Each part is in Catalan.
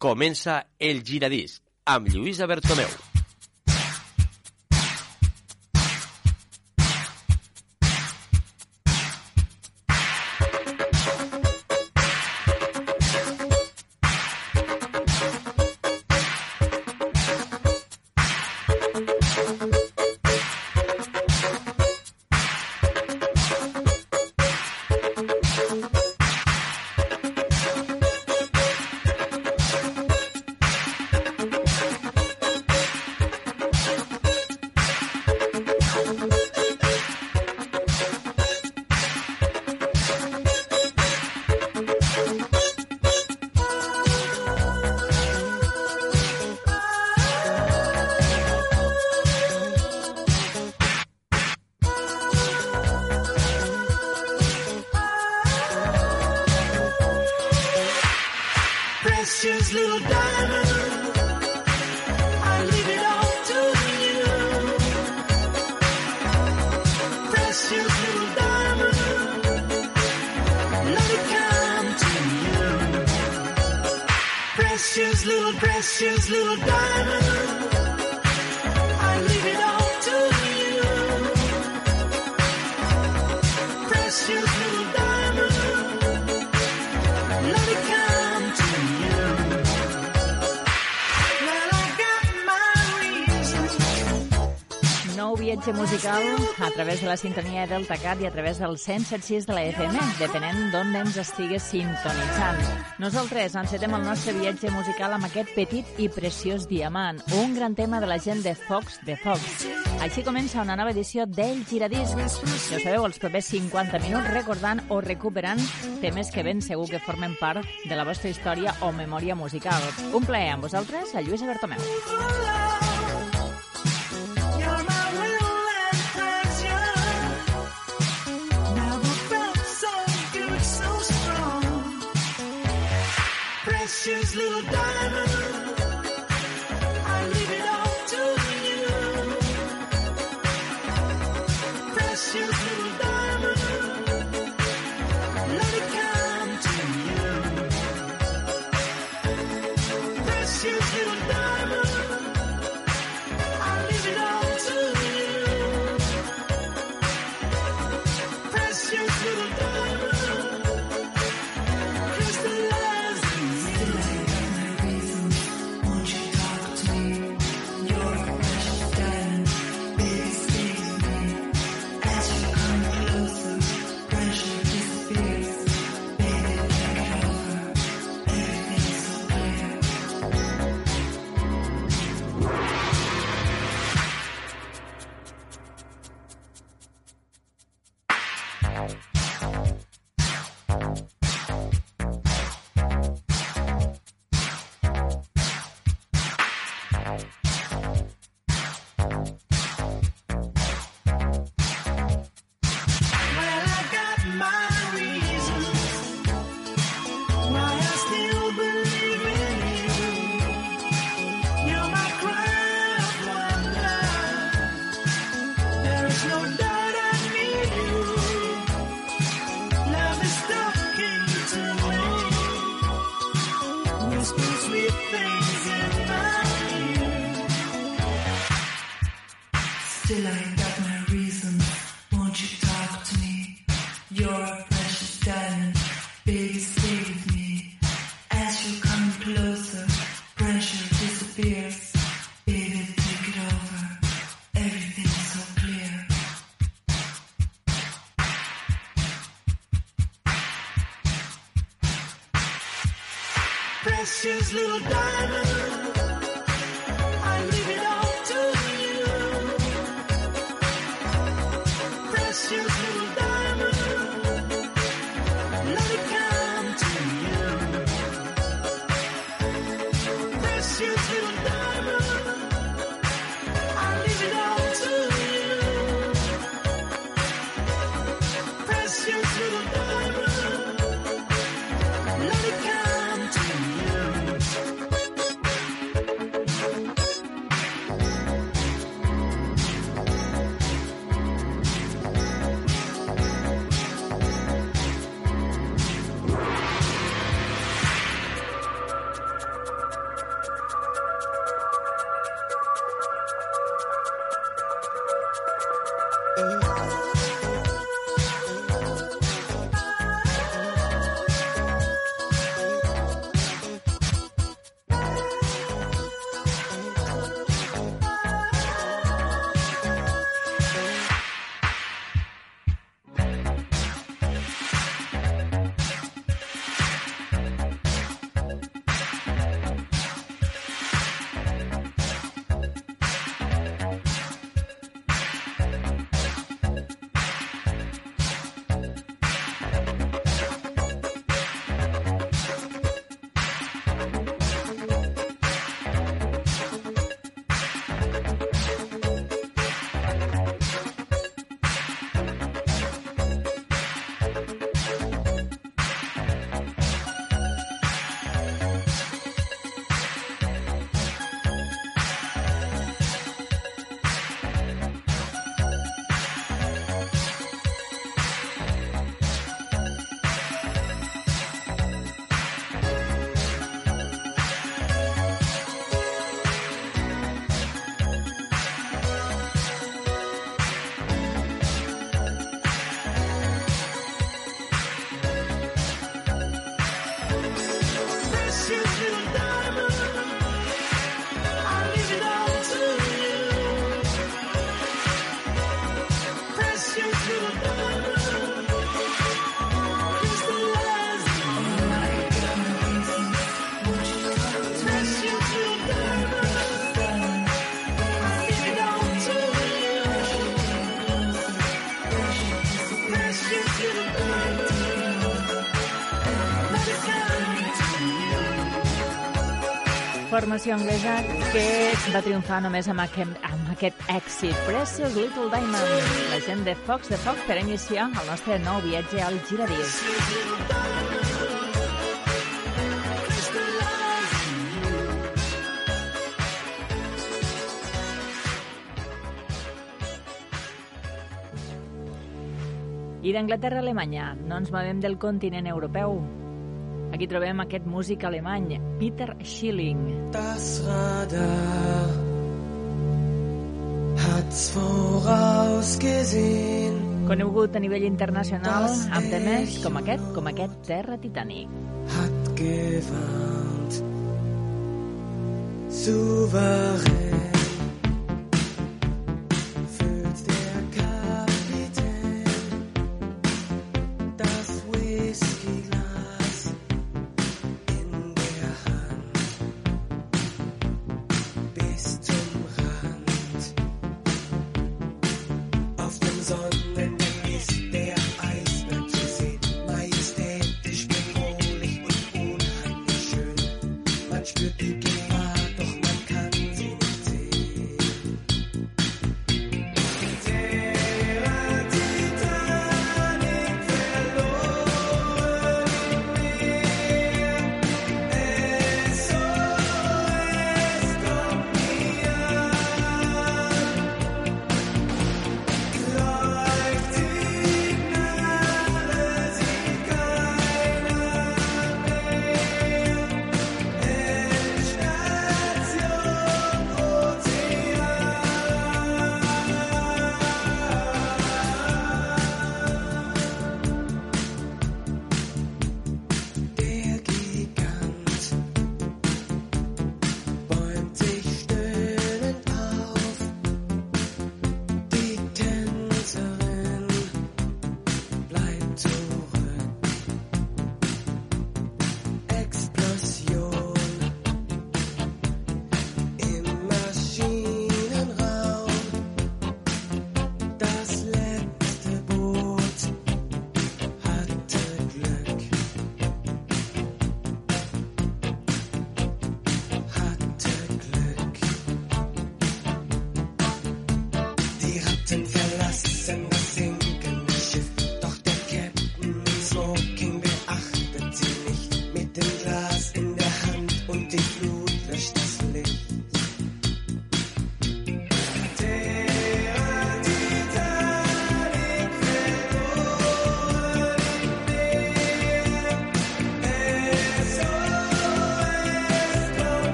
Comença el giradisc amb Lluïsa Bertomeu. través de la sintonia d'Eltacat i a través del 176 de la FM, depenent d'on ens estigues sintonitzant. Nosaltres encetem el nostre viatge musical amb aquest petit i preciós diamant, un gran tema de la gent de Fox de Fox. Així comença una nova edició d'El Giradisc. Ja sabeu, els propers 50 minuts recordant o recuperant temes que ben segur que formen part de la vostra història o memòria musical. Un plaer amb vosaltres, a Lluís Bertomeu. Love. precious little diamond. Formació anglesa que va triomfar només amb aquest, amb aquest èxit. Precious Little Diamond, la gent de Fox de Fox per iniciar el nostre nou viatge al giradís. I d'Anglaterra a Alemanya, no ens movem del continent europeu. Aquí trobem aquest músic alemany, Peter Schilling. Das Radar hat's vorausgesehen, Conegut a nivell internacional amb temes com aquest, com aquest Terra Titanic. hat gewarnt. Souverän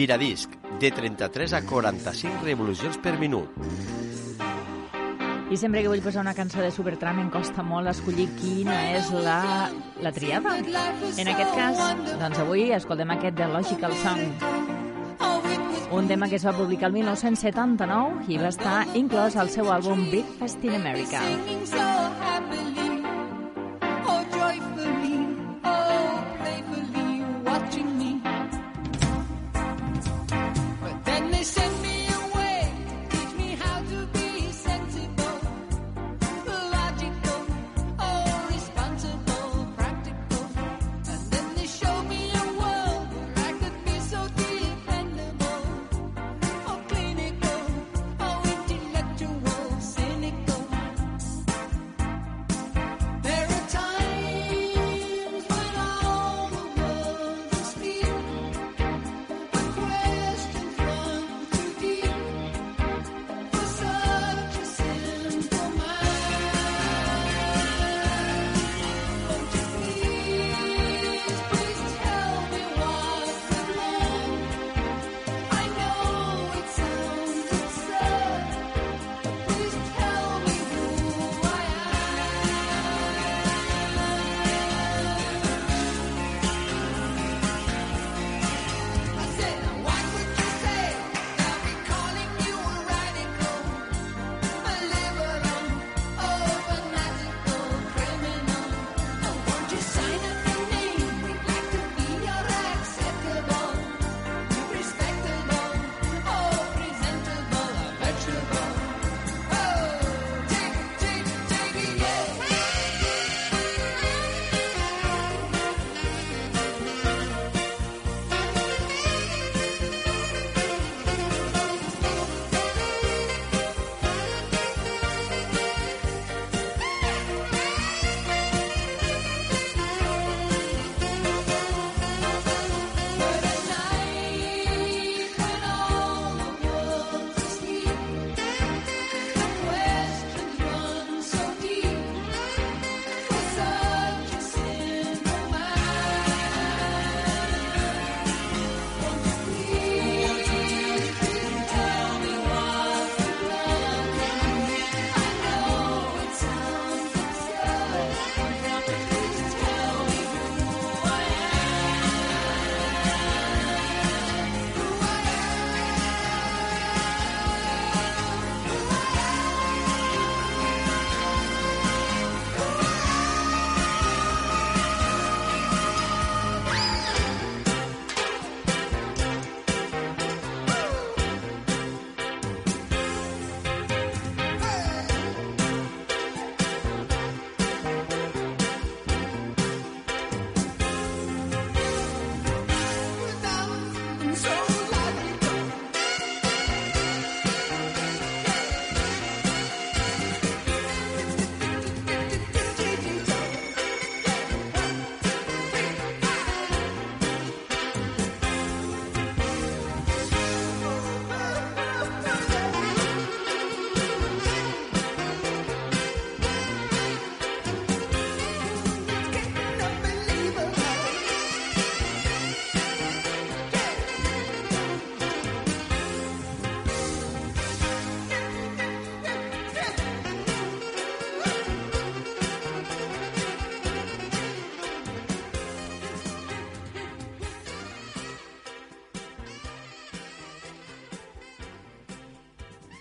Giradisc, de 33 a 45 revolucions per minut. I sempre que vull posar una cançó de Supertramp em costa molt escollir quina és la, la triada. En aquest cas, doncs avui escoltem aquest de Logical Song. Un tema que es va publicar el 1979 i va estar inclòs al seu àlbum Breakfast in America.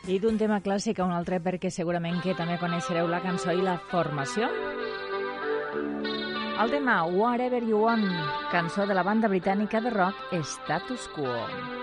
I d'un tema clàssic a un altre perquè segurament que també coneixereu la cançó i la formació. El tema Whatever You Want, cançó de la banda britànica de rock Status Quo.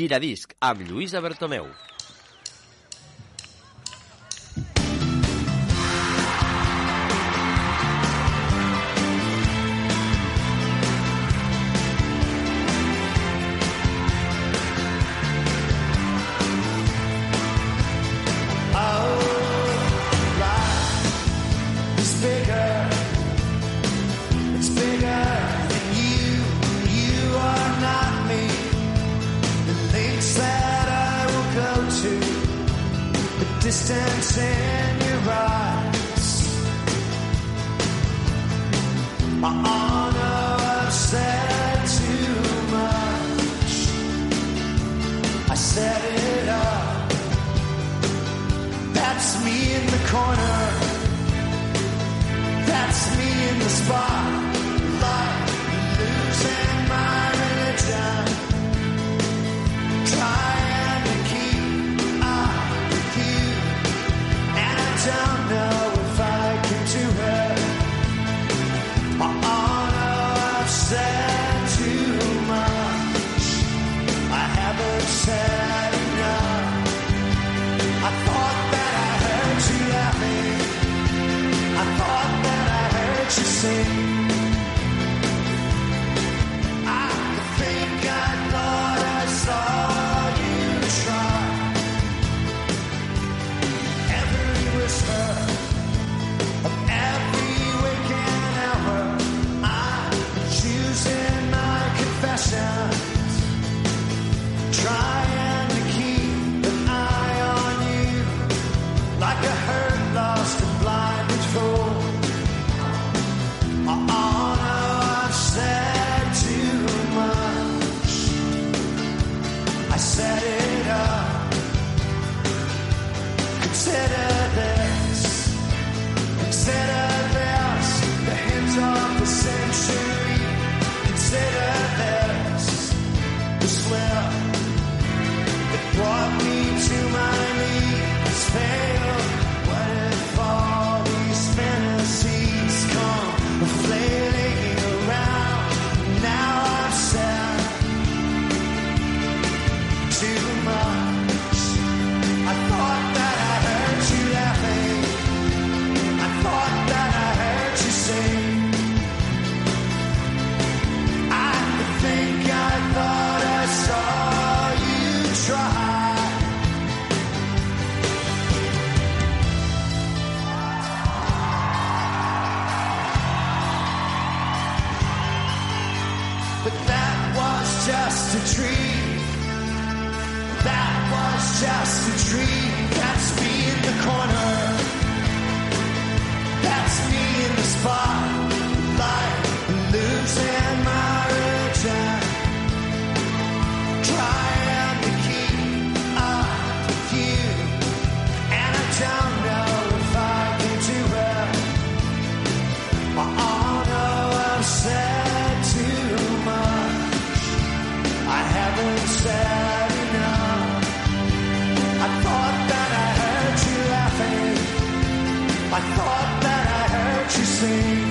Giradisc amb Lluïsa Bertomeu. tree. That was just a tree. That's me in the corner. I thought that I heard you sing.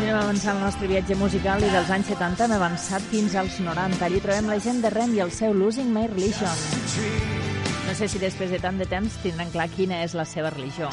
Continuem avançant el nostre viatge musical i dels anys 70 hem avançat fins als 90. Allí trobem la gent de Rem i el seu Losing My Religion. No sé si després de tant de temps tindran clar quina és la seva religió.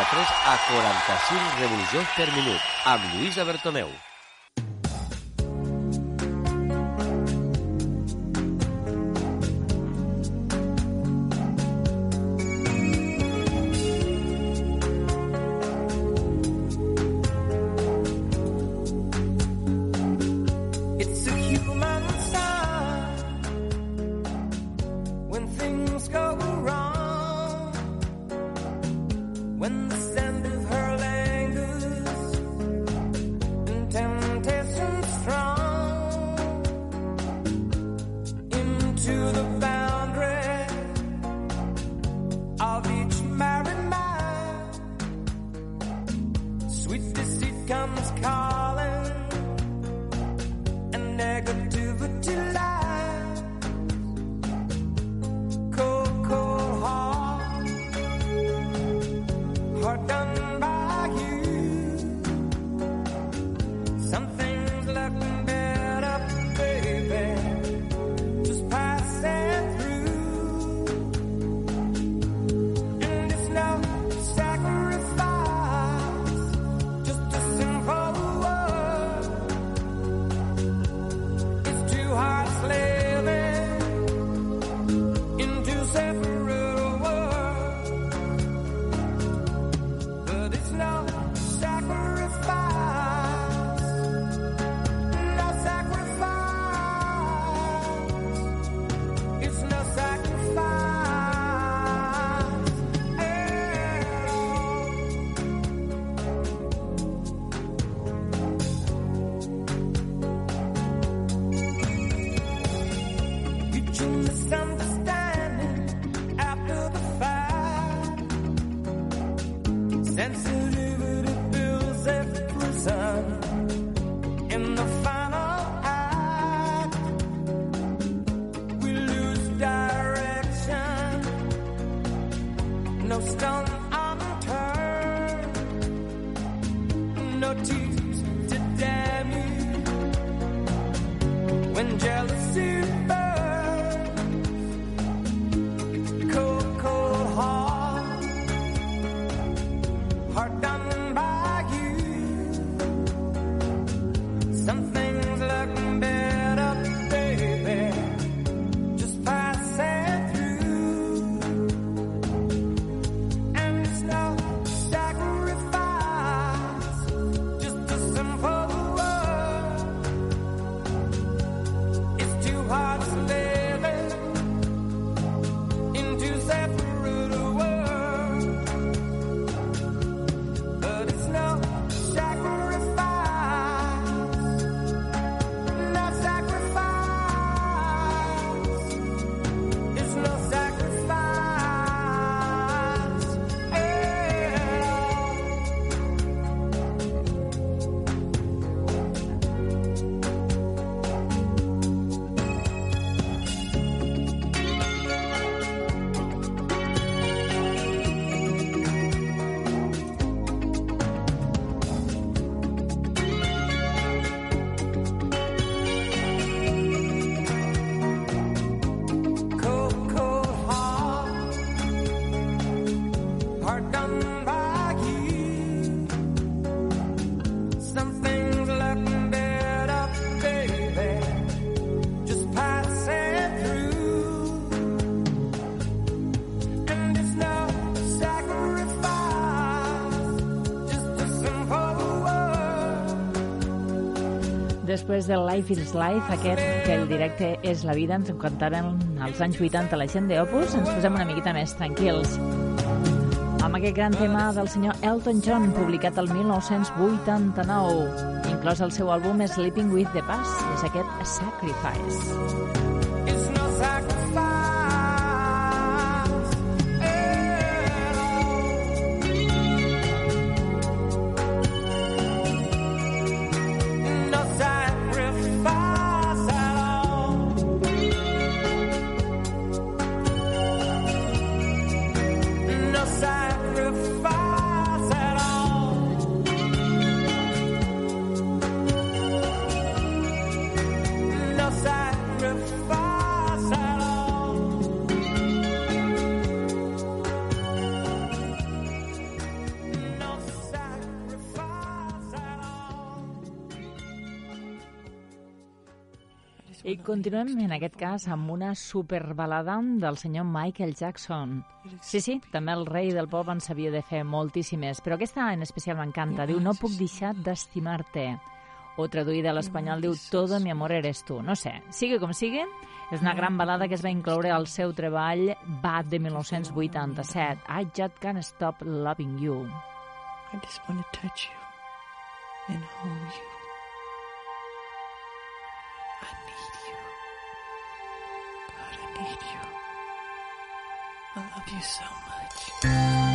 93 a 45 revolucions per minut amb Lluís Bertomeu. your teeth to death. Després del Life is Life, aquest que el directe és la vida, ens encantaren als anys 80 la gent d'Opus, ens posem una miqueta més tranquils. Amb aquest gran tema del senyor Elton John, publicat el 1989, inclòs el seu àlbum Sleeping with the Past, és aquest Sacrifice. It's no sacrifice. continuem, en aquest cas, amb una superbalada del senyor Michael Jackson. Sí, sí, també el rei del pop en sabia de fer moltíssimes, però aquesta en especial m'encanta. Diu, no puc deixar d'estimar-te. O traduïda a l'espanyol diu, todo mi amor eres tu. No sé, sigui com sigui, és una gran balada que es va incloure al seu treball Bad de 1987, I just can't stop loving you. I just want to touch you and hold you. I need you. God, I need you. I love you so much.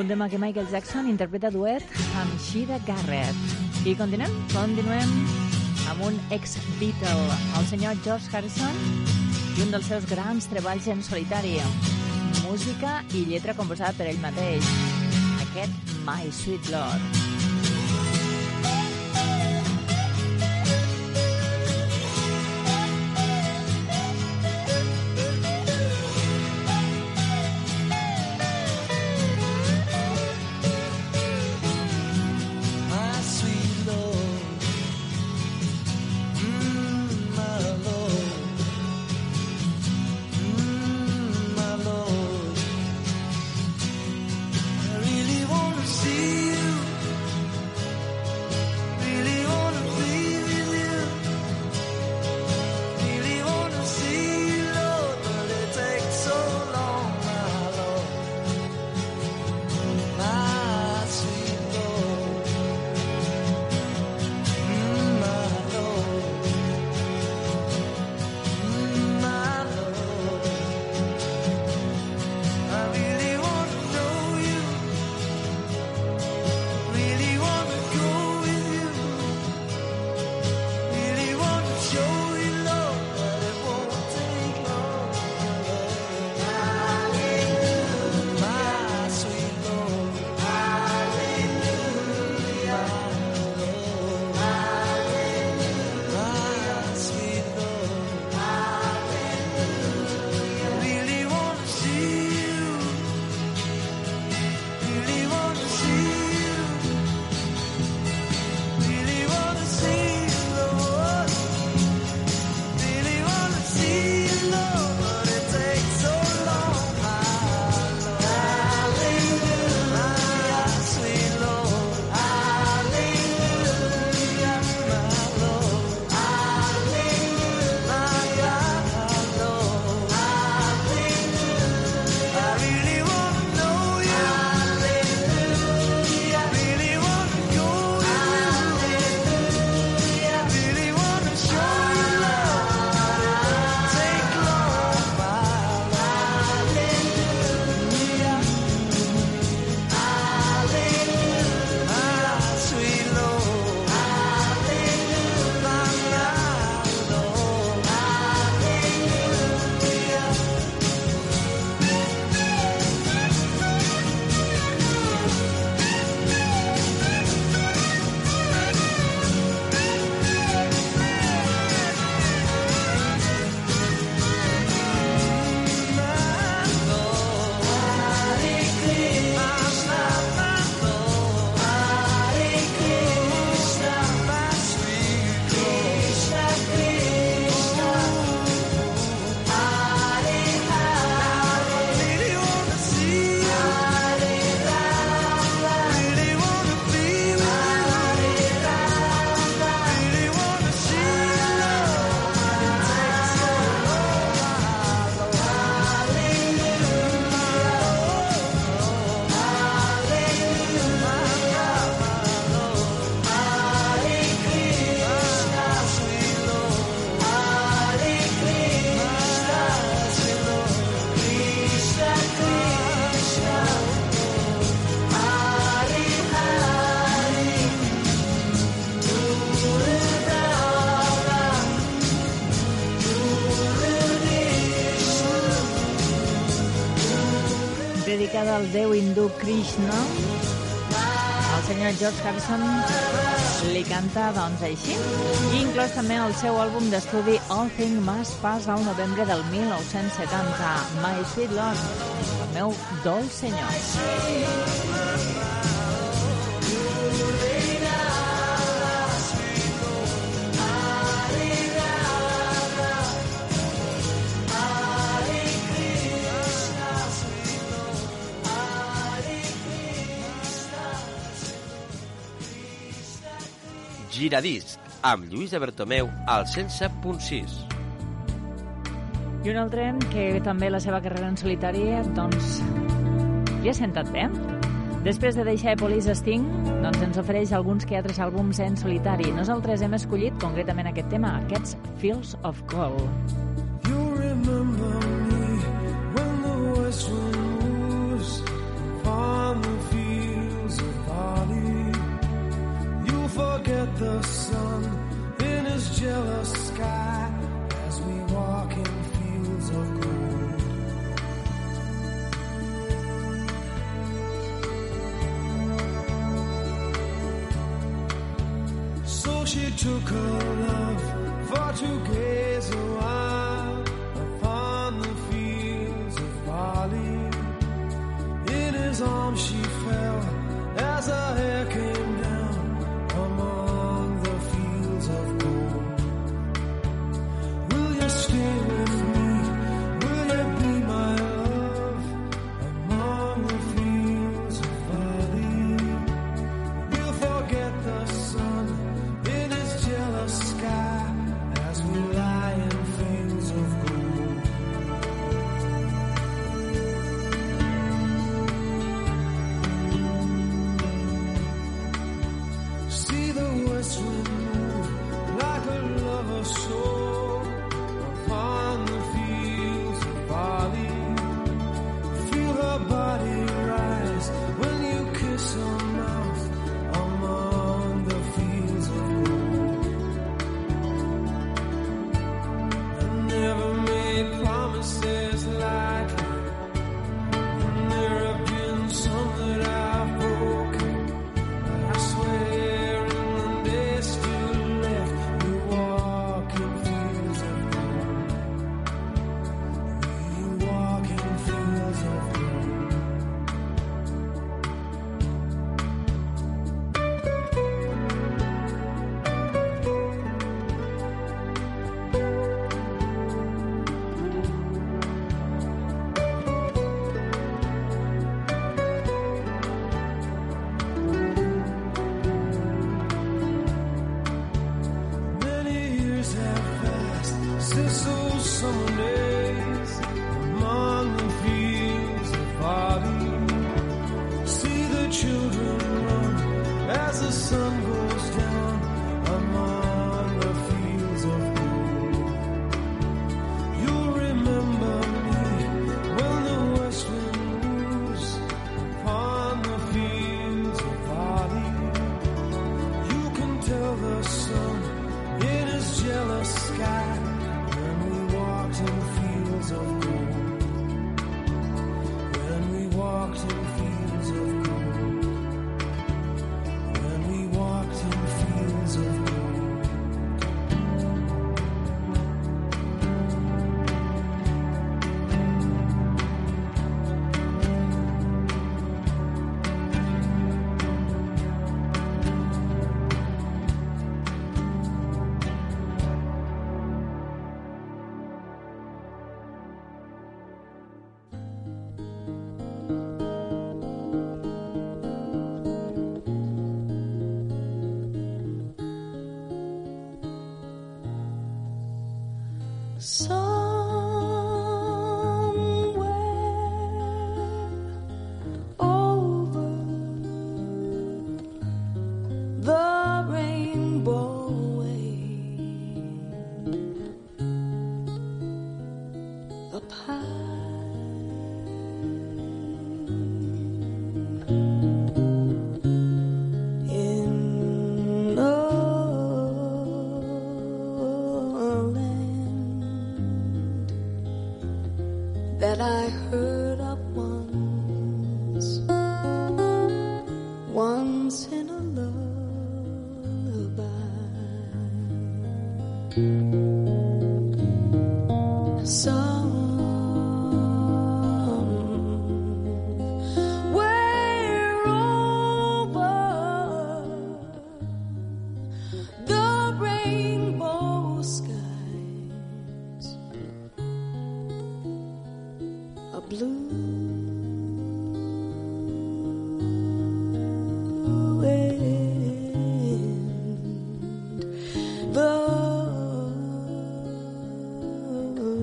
Un tema que Michael Jackson interpreta duet amb Shida Garrett. I continuem? Continuem amb un ex-Beatle, el senyor George Harrison, i un dels seus grans treballs en solitari. Música i lletra composada per ell mateix. Aquest My Sweet Lord. del déu hindú Krishna, el senyor George Harrison li canta doncs així. I inclòs també el seu àlbum d'estudi All Thing Must Pass al novembre del 1970, My Sweet Lord, el meu dolç senyor. Giradisc, amb Lluís Bertomeu al 107.6. I un altre que també la seva carrera en solitari doncs, li ha sentat bé. Després de deixar Epolis Sting, doncs ens ofereix alguns que altres àlbums en solitari. Nosaltres hem escollit concretament aquest tema, aquests Fields of Gold. the sun in his jealous sky as we walk in fields of gold. So she took her love for to gaze while.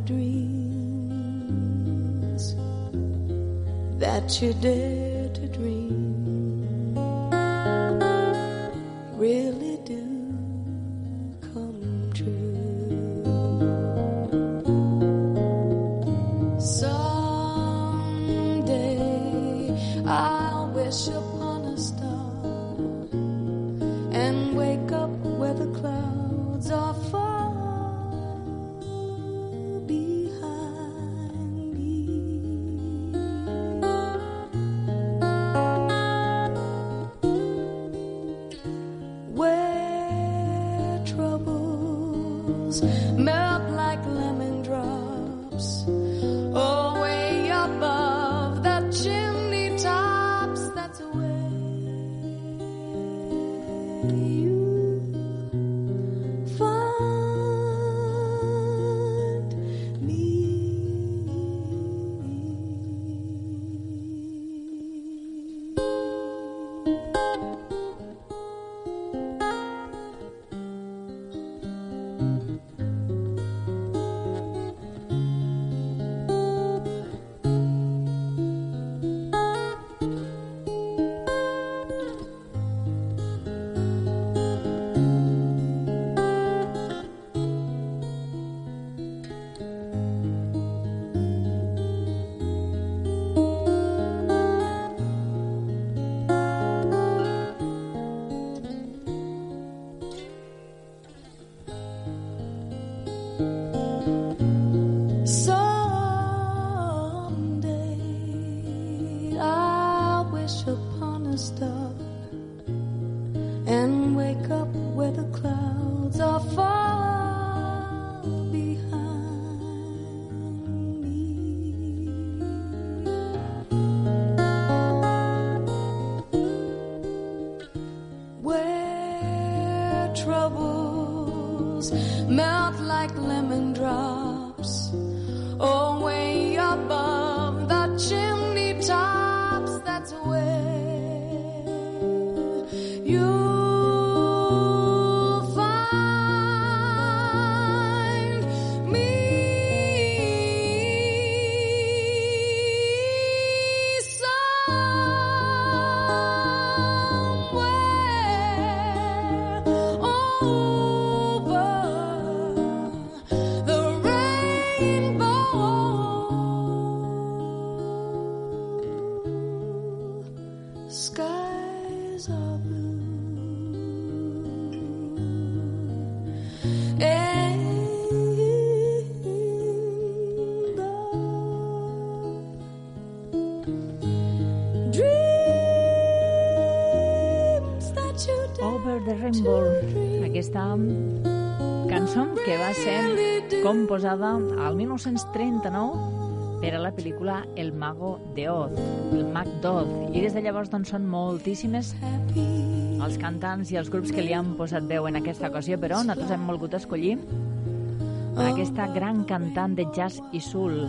Dreams that you dare to dream Rainbow, aquesta cançó que va ser composada al 1939 per a la pel·lícula El mago de Oz, el mag d'Oz. I des de llavors doncs, són moltíssimes els cantants i els grups que li han posat veu en aquesta ocasió, però nosaltres hem volgut escollir aquesta gran cantant de jazz i soul,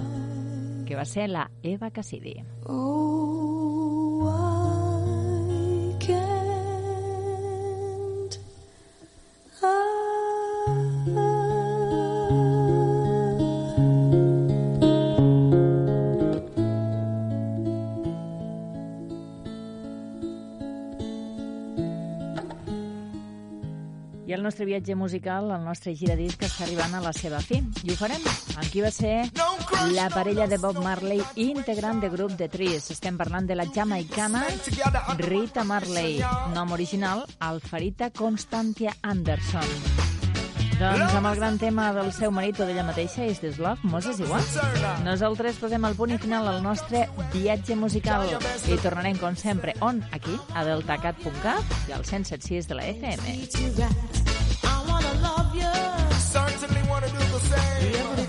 que va ser la Eva Cassidy. Oh, nostre viatge musical, el nostre giradisc, està arribant a la seva fi. I ho farem amb qui va ser la parella de Bob Marley, integrant de grup de Tris. Estem parlant de la jamaicana Rita Marley, nom original, Alfarita Constantia Anderson. Doncs amb el gran tema del seu marit o d'ella mateixa, Is This Love, Moses igual. Nosaltres posem el punt i final al nostre viatge musical i tornarem, com sempre, on? Aquí, a deltacat.cat i al 107.6 de la FM. Yeah.